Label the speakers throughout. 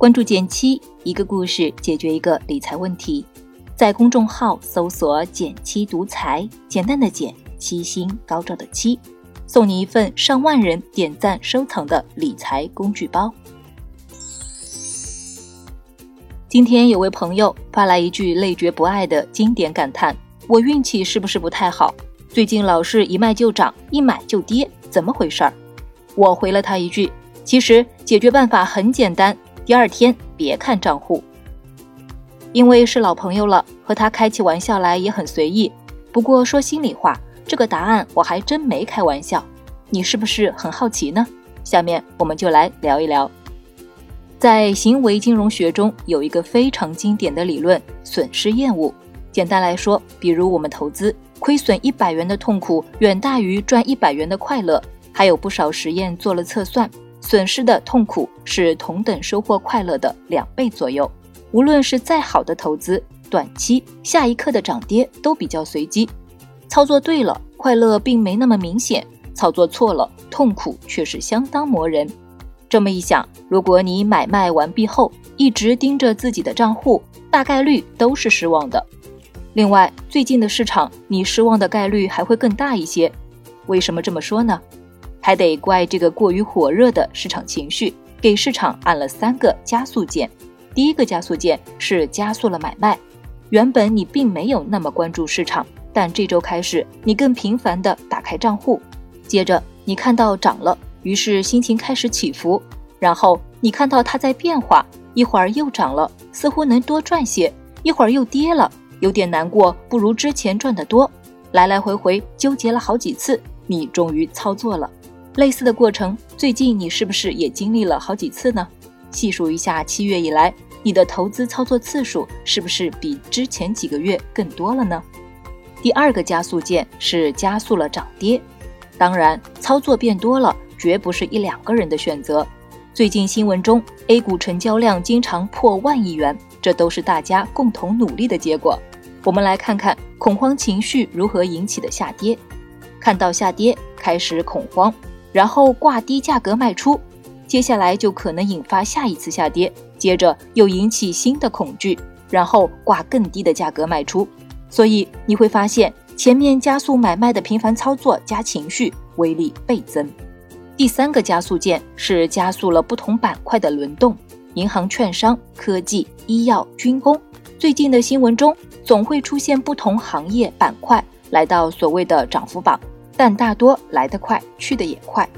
Speaker 1: 关注减七，一个故事解决一个理财问题。在公众号搜索“减七独裁，简单的减，七星高照的七，送你一份上万人点赞收藏的理财工具包。今天有位朋友发来一句累觉不爱的经典感叹：“我运气是不是不太好？最近老是一卖就涨，一买就跌，怎么回事儿？”我回了他一句：“其实解决办法很简单。”第二天别看账户，因为是老朋友了，和他开起玩笑来也很随意。不过说心里话，这个答案我还真没开玩笑。你是不是很好奇呢？下面我们就来聊一聊。在行为金融学中有一个非常经典的理论——损失厌恶。简单来说，比如我们投资，亏损一百元的痛苦远大于赚一百元的快乐。还有不少实验做了测算。损失的痛苦是同等收获快乐的两倍左右。无论是再好的投资，短期下一刻的涨跌都比较随机。操作对了，快乐并没那么明显；操作错了，痛苦却是相当磨人。这么一想，如果你买卖完毕后一直盯着自己的账户，大概率都是失望的。另外，最近的市场，你失望的概率还会更大一些。为什么这么说呢？还得怪这个过于火热的市场情绪，给市场按了三个加速键。第一个加速键是加速了买卖。原本你并没有那么关注市场，但这周开始你更频繁地打开账户。接着你看到涨了，于是心情开始起伏。然后你看到它在变化，一会儿又涨了，似乎能多赚些；一会儿又跌了，有点难过，不如之前赚得多。来来回回纠结了好几次，你终于操作了。类似的过程，最近你是不是也经历了好几次呢？细数一下，七月以来你的投资操作次数是不是比之前几个月更多了呢？第二个加速键是加速了涨跌，当然操作变多了，绝不是一两个人的选择。最近新闻中，A 股成交量经常破万亿元，这都是大家共同努力的结果。我们来看看恐慌情绪如何引起的下跌。看到下跌，开始恐慌。然后挂低价格卖出，接下来就可能引发下一次下跌，接着又引起新的恐惧，然后挂更低的价格卖出。所以你会发现，前面加速买卖的频繁操作加情绪，威力倍增。第三个加速键是加速了不同板块的轮动，银行、券商、科技、医药、军工。最近的新闻中，总会出现不同行业板块来到所谓的涨幅榜。但大多来得快，去得也快，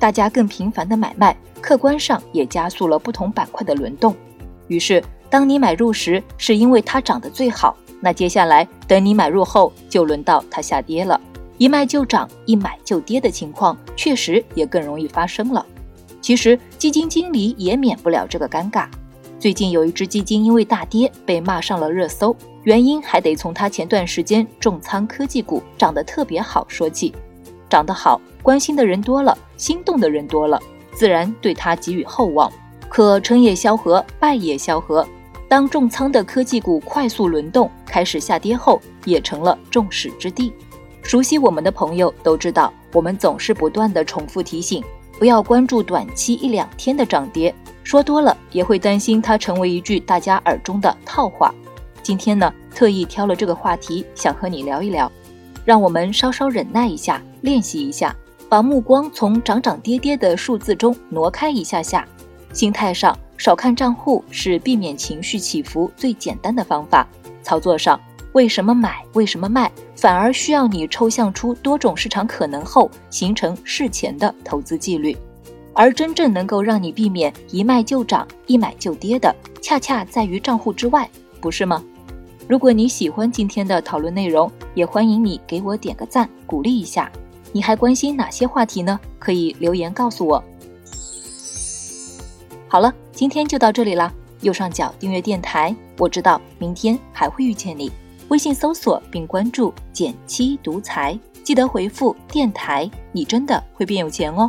Speaker 1: 大家更频繁的买卖，客观上也加速了不同板块的轮动。于是，当你买入时，是因为它涨得最好，那接下来等你买入后，就轮到它下跌了，一卖就涨，一买就跌的情况，确实也更容易发生了。其实，基金经理也免不了这个尴尬。最近有一只基金因为大跌被骂上了热搜，原因还得从他前段时间重仓科技股涨得特别好说起。长得好，关心的人多了，心动的人多了，自然对他给予厚望。可成也萧何，败也萧何。当重仓的科技股快速轮动开始下跌后，也成了众矢之的。熟悉我们的朋友都知道，我们总是不断的重复提醒，不要关注短期一两天的涨跌，说多了也会担心它成为一句大家耳中的套话。今天呢，特意挑了这个话题，想和你聊一聊。让我们稍稍忍耐一下，练习一下，把目光从涨涨跌跌的数字中挪开一下下。心态上少看账户是避免情绪起伏最简单的方法。操作上，为什么买，为什么卖，反而需要你抽象出多种市场可能后，形成事前的投资纪律。而真正能够让你避免一卖就涨，一买就跌的，恰恰在于账户之外，不是吗？如果你喜欢今天的讨论内容，也欢迎你给我点个赞，鼓励一下。你还关心哪些话题呢？可以留言告诉我。好了，今天就到这里啦。右上角订阅电台，我知道明天还会遇见你。微信搜索并关注“减七独裁，记得回复“电台”，你真的会变有钱哦。